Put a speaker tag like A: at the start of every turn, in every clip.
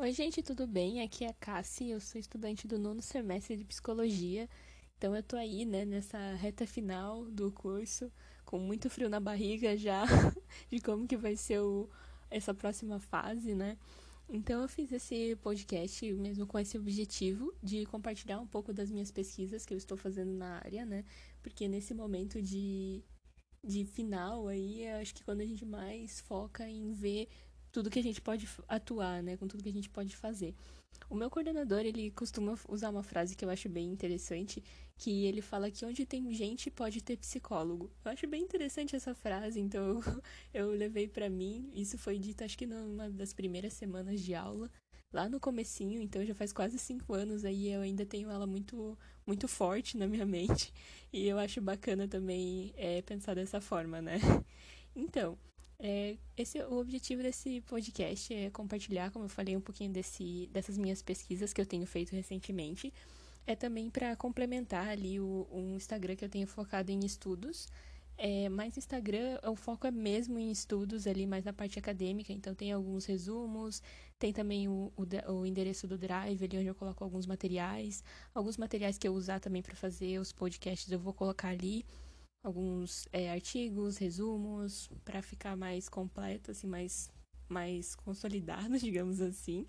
A: Oi, gente, tudo bem? Aqui é a Cassie, eu sou estudante do nono semestre de psicologia. Então eu tô aí, né, nessa reta final do curso, com muito frio na barriga já de como que vai ser o, essa próxima fase, né? Então eu fiz esse podcast mesmo com esse objetivo de compartilhar um pouco das minhas pesquisas que eu estou fazendo na área, né? Porque nesse momento de, de final aí, acho que quando a gente mais foca em ver tudo que a gente pode atuar, né, com tudo que a gente pode fazer. O meu coordenador, ele costuma usar uma frase que eu acho bem interessante, que ele fala que onde tem gente pode ter psicólogo. Eu acho bem interessante essa frase, então eu levei para mim. Isso foi dito acho que numa das primeiras semanas de aula, lá no comecinho, então já faz quase cinco anos aí eu ainda tenho ela muito muito forte na minha mente e eu acho bacana também é, pensar dessa forma, né? Então, é, esse, o objetivo desse podcast é compartilhar, como eu falei, um pouquinho desse, dessas minhas pesquisas que eu tenho feito recentemente. É também para complementar ali o, um Instagram que eu tenho focado em estudos. É, mas Instagram, o foco é mesmo em estudos ali, mais na parte acadêmica. Então tem alguns resumos, tem também o, o, o endereço do Drive, ali onde eu coloco alguns materiais. Alguns materiais que eu usar também para fazer os podcasts eu vou colocar ali alguns é, artigos, resumos, para ficar mais completo, assim, mais, mais consolidado, digamos assim.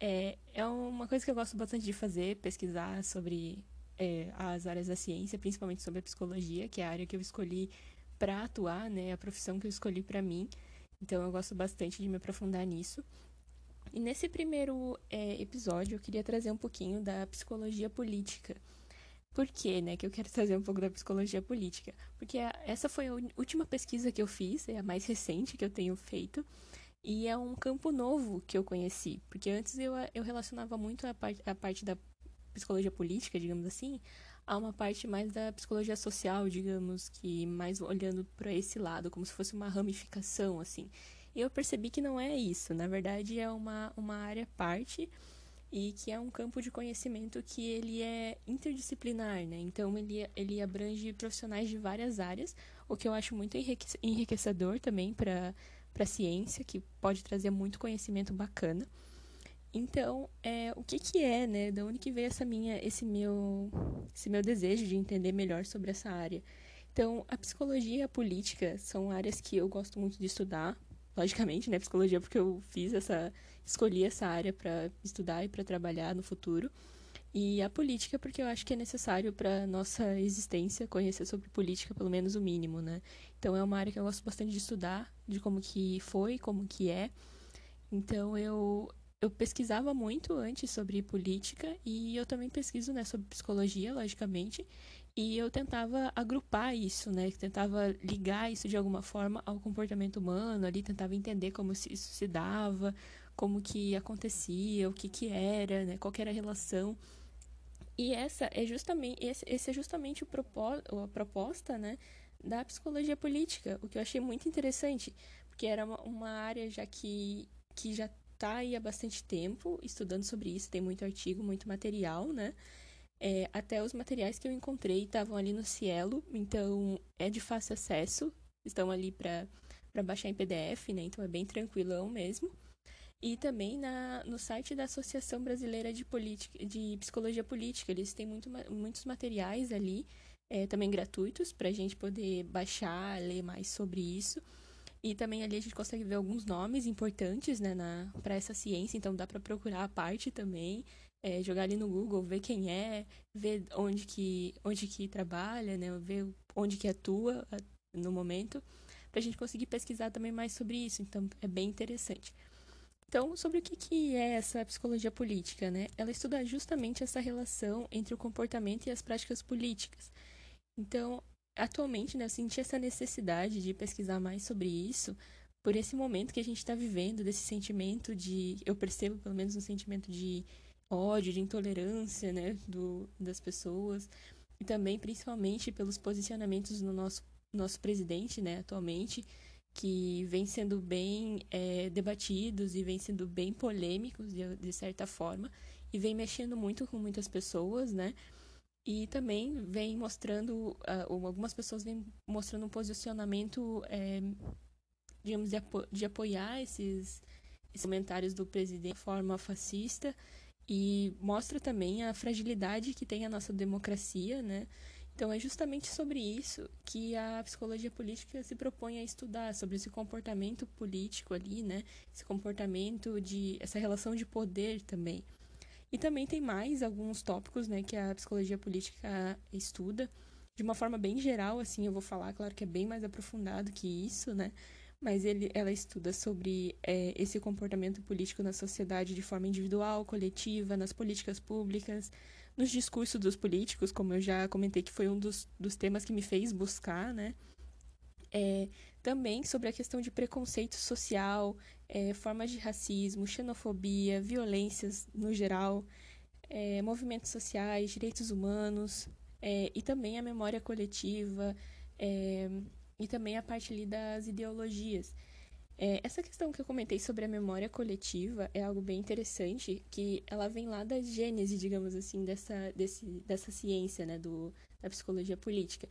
A: É, é uma coisa que eu gosto bastante de fazer, pesquisar sobre é, as áreas da ciência, principalmente sobre a psicologia, que é a área que eu escolhi para atuar, né, a profissão que eu escolhi para mim. Então eu gosto bastante de me aprofundar nisso. E nesse primeiro é, episódio eu queria trazer um pouquinho da psicologia política. Por quê, né, que eu quero trazer um pouco da psicologia política? Porque essa foi a última pesquisa que eu fiz, é a mais recente que eu tenho feito, e é um campo novo que eu conheci, porque antes eu, eu relacionava muito a, part, a parte da psicologia política, digamos assim, a uma parte mais da psicologia social, digamos, que mais olhando para esse lado, como se fosse uma ramificação, assim. E eu percebi que não é isso, na verdade é uma, uma área parte e que é um campo de conhecimento que ele é interdisciplinar, né? Então ele, ele abrange profissionais de várias áreas, o que eu acho muito enriquecedor também para a ciência, que pode trazer muito conhecimento bacana. Então, é, o que que é, né? Da onde que veio essa minha, esse meu, esse meu desejo de entender melhor sobre essa área? Então, a psicologia e a política são áreas que eu gosto muito de estudar, logicamente, né, psicologia, porque eu fiz essa, escolhi essa área para estudar e para trabalhar no futuro. E a política, porque eu acho que é necessário para nossa existência conhecer sobre política, pelo menos o mínimo, né? Então é uma área que eu gosto bastante de estudar, de como que foi, como que é. Então eu eu pesquisava muito antes sobre política e eu também pesquiso, né, sobre psicologia, logicamente. E eu tentava agrupar isso, né? Tentava ligar isso de alguma forma ao comportamento humano, ali tentava entender como isso se dava, como que acontecia, o que que era, né? Qual era a relação. E essa é justamente esse é justamente o propó a proposta, né, da psicologia política, o que eu achei muito interessante, porque era uma, uma área já que que já está aí há bastante tempo estudando sobre isso, tem muito artigo, muito material, né? É, até os materiais que eu encontrei estavam ali no Cielo, então é de fácil acesso, estão ali para baixar em PDF, né? Então é bem tranquilão mesmo. E também na, no site da Associação Brasileira de, Política, de Psicologia Política, eles têm muito, muitos materiais ali, é, também gratuitos, para a gente poder baixar, ler mais sobre isso. E também ali a gente consegue ver alguns nomes importantes né, para essa ciência, então dá para procurar a parte também é, jogar ali no Google, ver quem é, ver onde que, onde que trabalha, né? Ver onde que atua no momento, para a gente conseguir pesquisar também mais sobre isso. Então, é bem interessante. Então, sobre o que, que é essa psicologia política, né? Ela estuda justamente essa relação entre o comportamento e as práticas políticas. Então, atualmente, né, eu senti essa necessidade de pesquisar mais sobre isso, por esse momento que a gente está vivendo, desse sentimento de. Eu percebo, pelo menos, um sentimento de ódio, de intolerância, né, do, das pessoas e também principalmente pelos posicionamentos no nosso nosso presidente, né, atualmente, que vem sendo bem é, debatidos e vem sendo bem polêmicos de, de certa forma e vem mexendo muito com muitas pessoas, né? E também vem mostrando, uh, algumas pessoas vêm mostrando um posicionamento, é, digamos, de, apo de apoiar esses comentários do presidente de forma fascista e mostra também a fragilidade que tem a nossa democracia, né? Então é justamente sobre isso que a psicologia política se propõe a estudar, sobre esse comportamento político ali, né? Esse comportamento de essa relação de poder também. E também tem mais alguns tópicos, né, que a psicologia política estuda de uma forma bem geral, assim, eu vou falar, claro que é bem mais aprofundado que isso, né? Mas ele, ela estuda sobre é, esse comportamento político na sociedade de forma individual, coletiva, nas políticas públicas, nos discursos dos políticos, como eu já comentei que foi um dos, dos temas que me fez buscar, né? É, também sobre a questão de preconceito social, é, formas de racismo, xenofobia, violências no geral, é, movimentos sociais, direitos humanos, é, e também a memória coletiva, é, e também a parte ali das ideologias. É, essa questão que eu comentei sobre a memória coletiva é algo bem interessante, que ela vem lá da gênese, digamos assim, dessa, desse, dessa ciência, né, do, da psicologia política.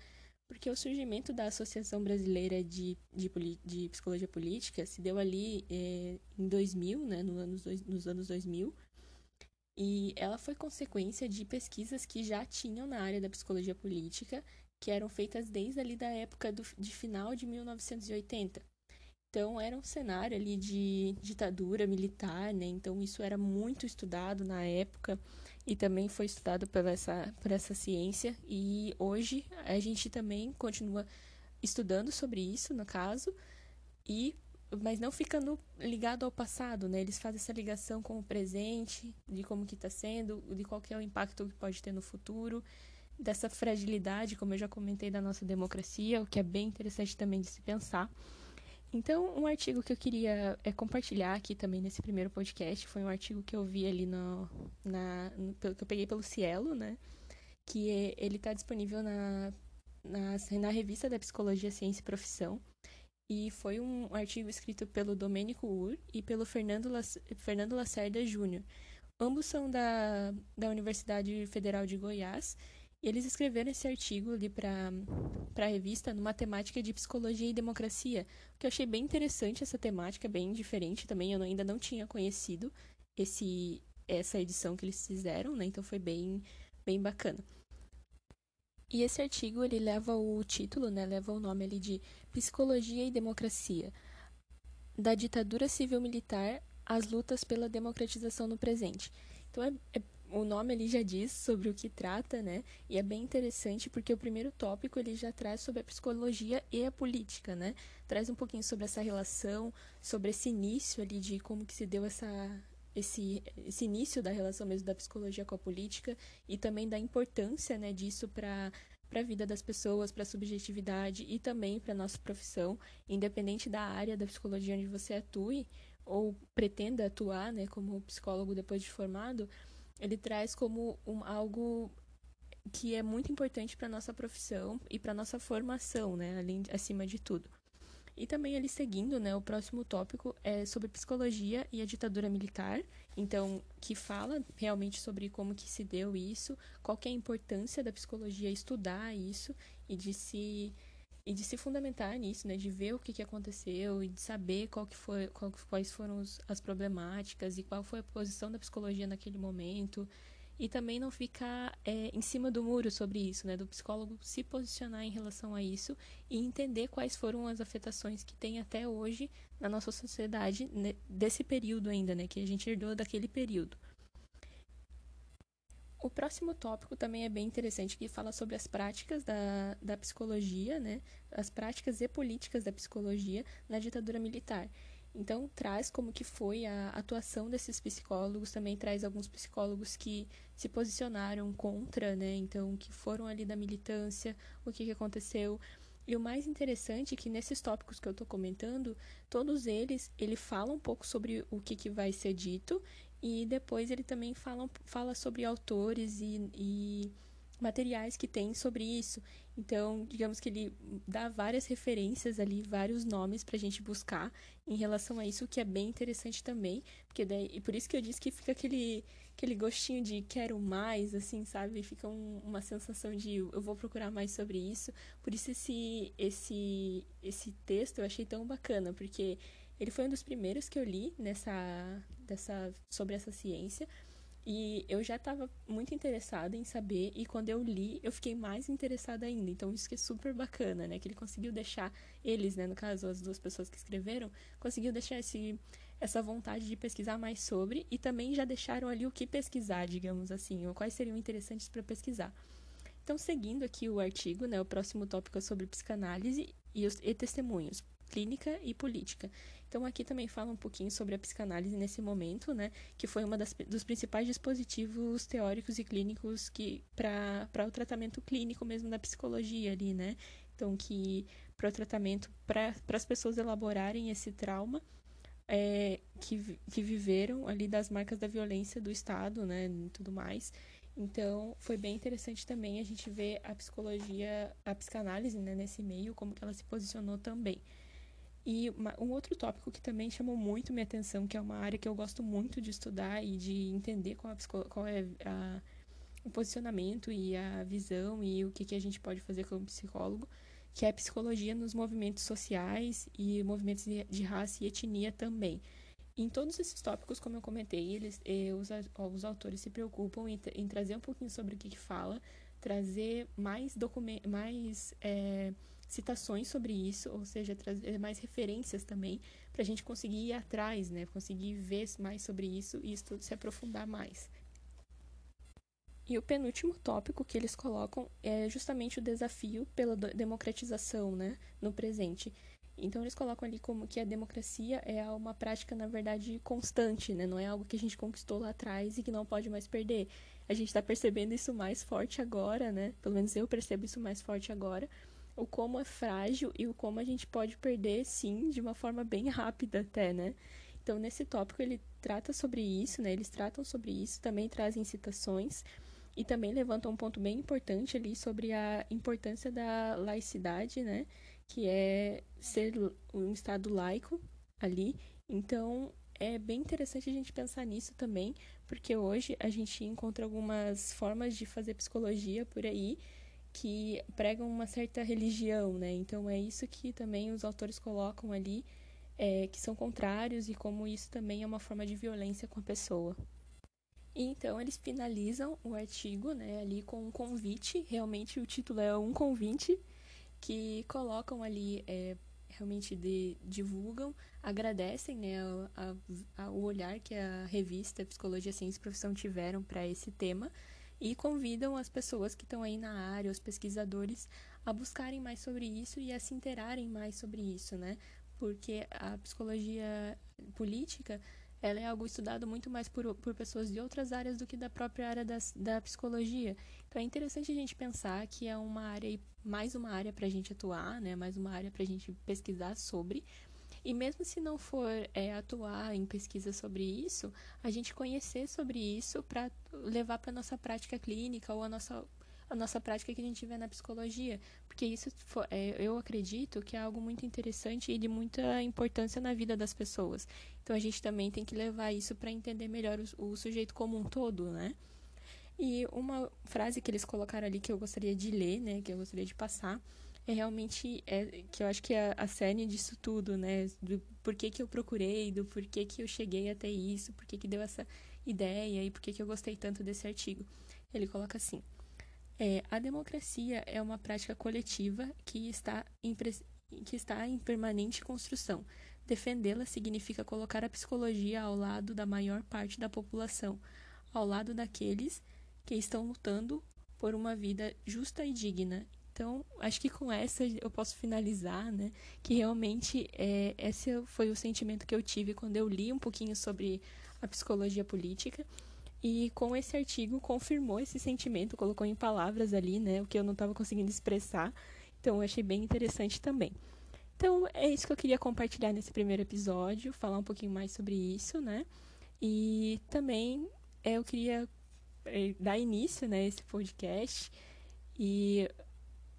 A: Porque o surgimento da Associação Brasileira de, de, de Psicologia Política se deu ali é, em 2000, né, no anos, nos anos 2000, e ela foi consequência de pesquisas que já tinham na área da psicologia política, que eram feitas desde ali da época do, de final de 1980. Então, era um cenário ali de ditadura militar, né? Então, isso era muito estudado na época e também foi estudado por essa, por essa ciência. E hoje a gente também continua estudando sobre isso, no caso, e mas não ficando ligado ao passado, né? Eles fazem essa ligação com o presente, de como que está sendo, de qual que é o impacto que pode ter no futuro, dessa fragilidade, como eu já comentei, da nossa democracia, o que é bem interessante também de se pensar. Então, um artigo que eu queria é, compartilhar aqui também nesse primeiro podcast foi um artigo que eu vi ali no, na, no, que eu peguei pelo Cielo, né? Que é, ele está disponível na, na, na revista da Psicologia, Ciência e Profissão. E foi um artigo escrito pelo Domênico Ur e pelo Fernando, Fernando Lacerda Júnior. Ambos são da, da Universidade Federal de Goiás e eles escreveram esse artigo ali para a revista numa temática de psicologia e democracia, que eu achei bem interessante essa temática, bem diferente também. Eu ainda não tinha conhecido esse essa edição que eles fizeram, né? Então foi bem bem bacana. E esse artigo ele leva o título, né? Leva o nome ali de Psicologia e Democracia, da ditadura civil militar às lutas pela democratização no presente. Então é, é o nome ali já diz sobre o que trata, né? E é bem interessante porque o primeiro tópico ele já traz sobre a psicologia e a política, né? Traz um pouquinho sobre essa relação, sobre esse início ali de como que se deu essa esse, esse início da relação mesmo da psicologia com a política e também da importância, né, disso para para a vida das pessoas, para a subjetividade e também para a nossa profissão, independente da área da psicologia onde você atue ou pretenda atuar, né, como psicólogo depois de formado, ele traz como um, algo que é muito importante para nossa profissão e para nossa formação, né, além acima de tudo. E também ele seguindo, né, o próximo tópico é sobre psicologia e a ditadura militar, então que fala realmente sobre como que se deu isso, qual que é a importância da psicologia estudar isso e de se e de se fundamentar nisso, né, de ver o que, que aconteceu e de saber qual que foi, qual, quais foram os, as problemáticas e qual foi a posição da psicologia naquele momento. E também não ficar é, em cima do muro sobre isso, né, do psicólogo se posicionar em relação a isso e entender quais foram as afetações que tem até hoje na nossa sociedade né, desse período ainda, né, que a gente herdou daquele período. O próximo tópico também é bem interessante, que fala sobre as práticas da, da psicologia, né? As práticas e políticas da psicologia na ditadura militar. Então, traz como que foi a atuação desses psicólogos, também traz alguns psicólogos que se posicionaram contra, né? Então, que foram ali da militância, o que, que aconteceu. E o mais interessante é que nesses tópicos que eu estou comentando, todos eles, ele fala um pouco sobre o que, que vai ser dito e depois ele também fala, fala sobre autores e, e materiais que tem sobre isso. Então, digamos que ele dá várias referências ali, vários nomes para a gente buscar em relação a isso, que é bem interessante também, porque daí, e por isso que eu disse que fica aquele, aquele gostinho de quero mais, assim, sabe? Fica um, uma sensação de eu vou procurar mais sobre isso. Por isso esse, esse, esse texto eu achei tão bacana, porque Ele foi um dos primeiros que eu li nessa, dessa, sobre essa ciência. E eu já estava muito interessada em saber, e quando eu li, eu fiquei mais interessada ainda. Então, isso que é super bacana, né? Que ele conseguiu deixar, eles, né, no caso, as duas pessoas que escreveram, conseguiu deixar esse, essa vontade de pesquisar mais sobre, e também já deixaram ali o que pesquisar, digamos assim, ou quais seriam interessantes para pesquisar. Então, seguindo aqui o artigo, né, o próximo tópico é sobre psicanálise e, os, e testemunhos, clínica e política. Então, aqui também fala um pouquinho sobre a psicanálise nesse momento, né, que foi um dos principais dispositivos teóricos e clínicos que para o tratamento clínico mesmo da psicologia ali, né. Então, que para o tratamento, para as pessoas elaborarem esse trauma é, que, que viveram ali das marcas da violência do Estado, né, e tudo mais. Então, foi bem interessante também a gente ver a psicologia, a psicanálise, né, nesse meio, como que ela se posicionou também. E uma, um outro tópico que também chamou muito minha atenção, que é uma área que eu gosto muito de estudar e de entender qual, a, qual é a, o posicionamento e a visão e o que, que a gente pode fazer como psicólogo, que é a psicologia nos movimentos sociais e movimentos de raça e etnia também. Em todos esses tópicos, como eu comentei, eles, eh, os, os autores se preocupam em, em, trazer um pouquinho sobre o que, que fala, trazer mais, mais é, citações sobre isso, ou seja, trazer mais referências também, para a gente conseguir ir atrás, né? conseguir ver mais sobre isso e isso se aprofundar mais. E o penúltimo tópico que eles colocam é justamente o desafio pela democratização né, no presente. Então eles colocam ali como que a democracia é uma prática, na verdade, constante, né? Não é algo que a gente conquistou lá atrás e que não pode mais perder. A gente está percebendo isso mais forte agora, né? Pelo menos eu percebo isso mais forte agora. O como é frágil e o como a gente pode perder, sim, de uma forma bem rápida até, né? Então, nesse tópico, ele trata sobre isso, né? Eles tratam sobre isso, também trazem citações e também levantam um ponto bem importante ali sobre a importância da laicidade, né? que é ser um Estado laico ali. Então, é bem interessante a gente pensar nisso também, porque hoje a gente encontra algumas formas de fazer psicologia por aí que pregam uma certa religião, né? Então, é isso que também os autores colocam ali, é, que são contrários e como isso também é uma forma de violência com a pessoa. E então eles finalizam o artigo, né, ali com um convite, realmente o título é um convite que colocam ali, é, realmente de, divulgam, agradecem né, a, a, o olhar que a revista Psicologia, Ciência e Profissão tiveram para esse tema e convidam as pessoas que estão aí na área, os pesquisadores, a buscarem mais sobre isso e a se interarem mais sobre isso, né? Porque a psicologia política ela é algo estudado muito mais por, por pessoas de outras áreas do que da própria área das, da psicologia. Então é interessante a gente pensar que é uma área, mais uma área para a gente atuar, né? mais uma área para a gente pesquisar sobre. E mesmo se não for é, atuar em pesquisa sobre isso, a gente conhecer sobre isso para levar para nossa prática clínica ou a nossa a nossa prática que a gente vê na psicologia, porque isso é, eu acredito que é algo muito interessante e de muita importância na vida das pessoas. Então a gente também tem que levar isso para entender melhor o, o, sujeito como um todo, né? E uma frase que eles colocaram ali que eu gostaria de ler, né, que eu gostaria de passar, é realmente é, que eu acho que é a cerne disso tudo, né? Do porquê que eu procurei, do porquê que eu cheguei até isso, porquê que deu essa ideia e porquê que eu gostei tanto desse artigo. Ele coloca assim: é, a democracia é uma prática coletiva que está em, que está em permanente construção. Defendê-la significa colocar a psicologia ao lado da maior parte da população, ao lado daqueles que estão lutando por uma vida justa e digna. Então, acho que com essa eu posso finalizar, né? Que realmente é, esse foi o sentimento que eu tive quando eu li um pouquinho sobre a psicologia política. E com esse artigo confirmou esse sentimento, colocou em palavras ali, né, o que eu não estava conseguindo expressar. Então eu achei bem interessante também. Então é isso que eu queria compartilhar nesse primeiro episódio, falar um pouquinho mais sobre isso, né? E também é, eu queria é, dar início, né, a esse podcast. E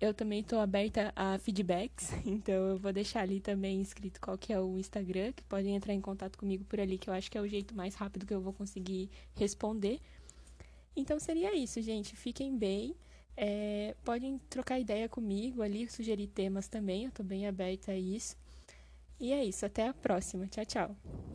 A: eu também estou aberta a feedbacks, então eu vou deixar ali também escrito qual que é o Instagram, que podem entrar em contato comigo por ali, que eu acho que é o jeito mais rápido que eu vou conseguir responder. Então seria isso, gente. Fiquem bem. É, podem trocar ideia comigo ali, sugerir temas também, eu estou bem aberta a isso. E é isso, até a próxima. Tchau, tchau.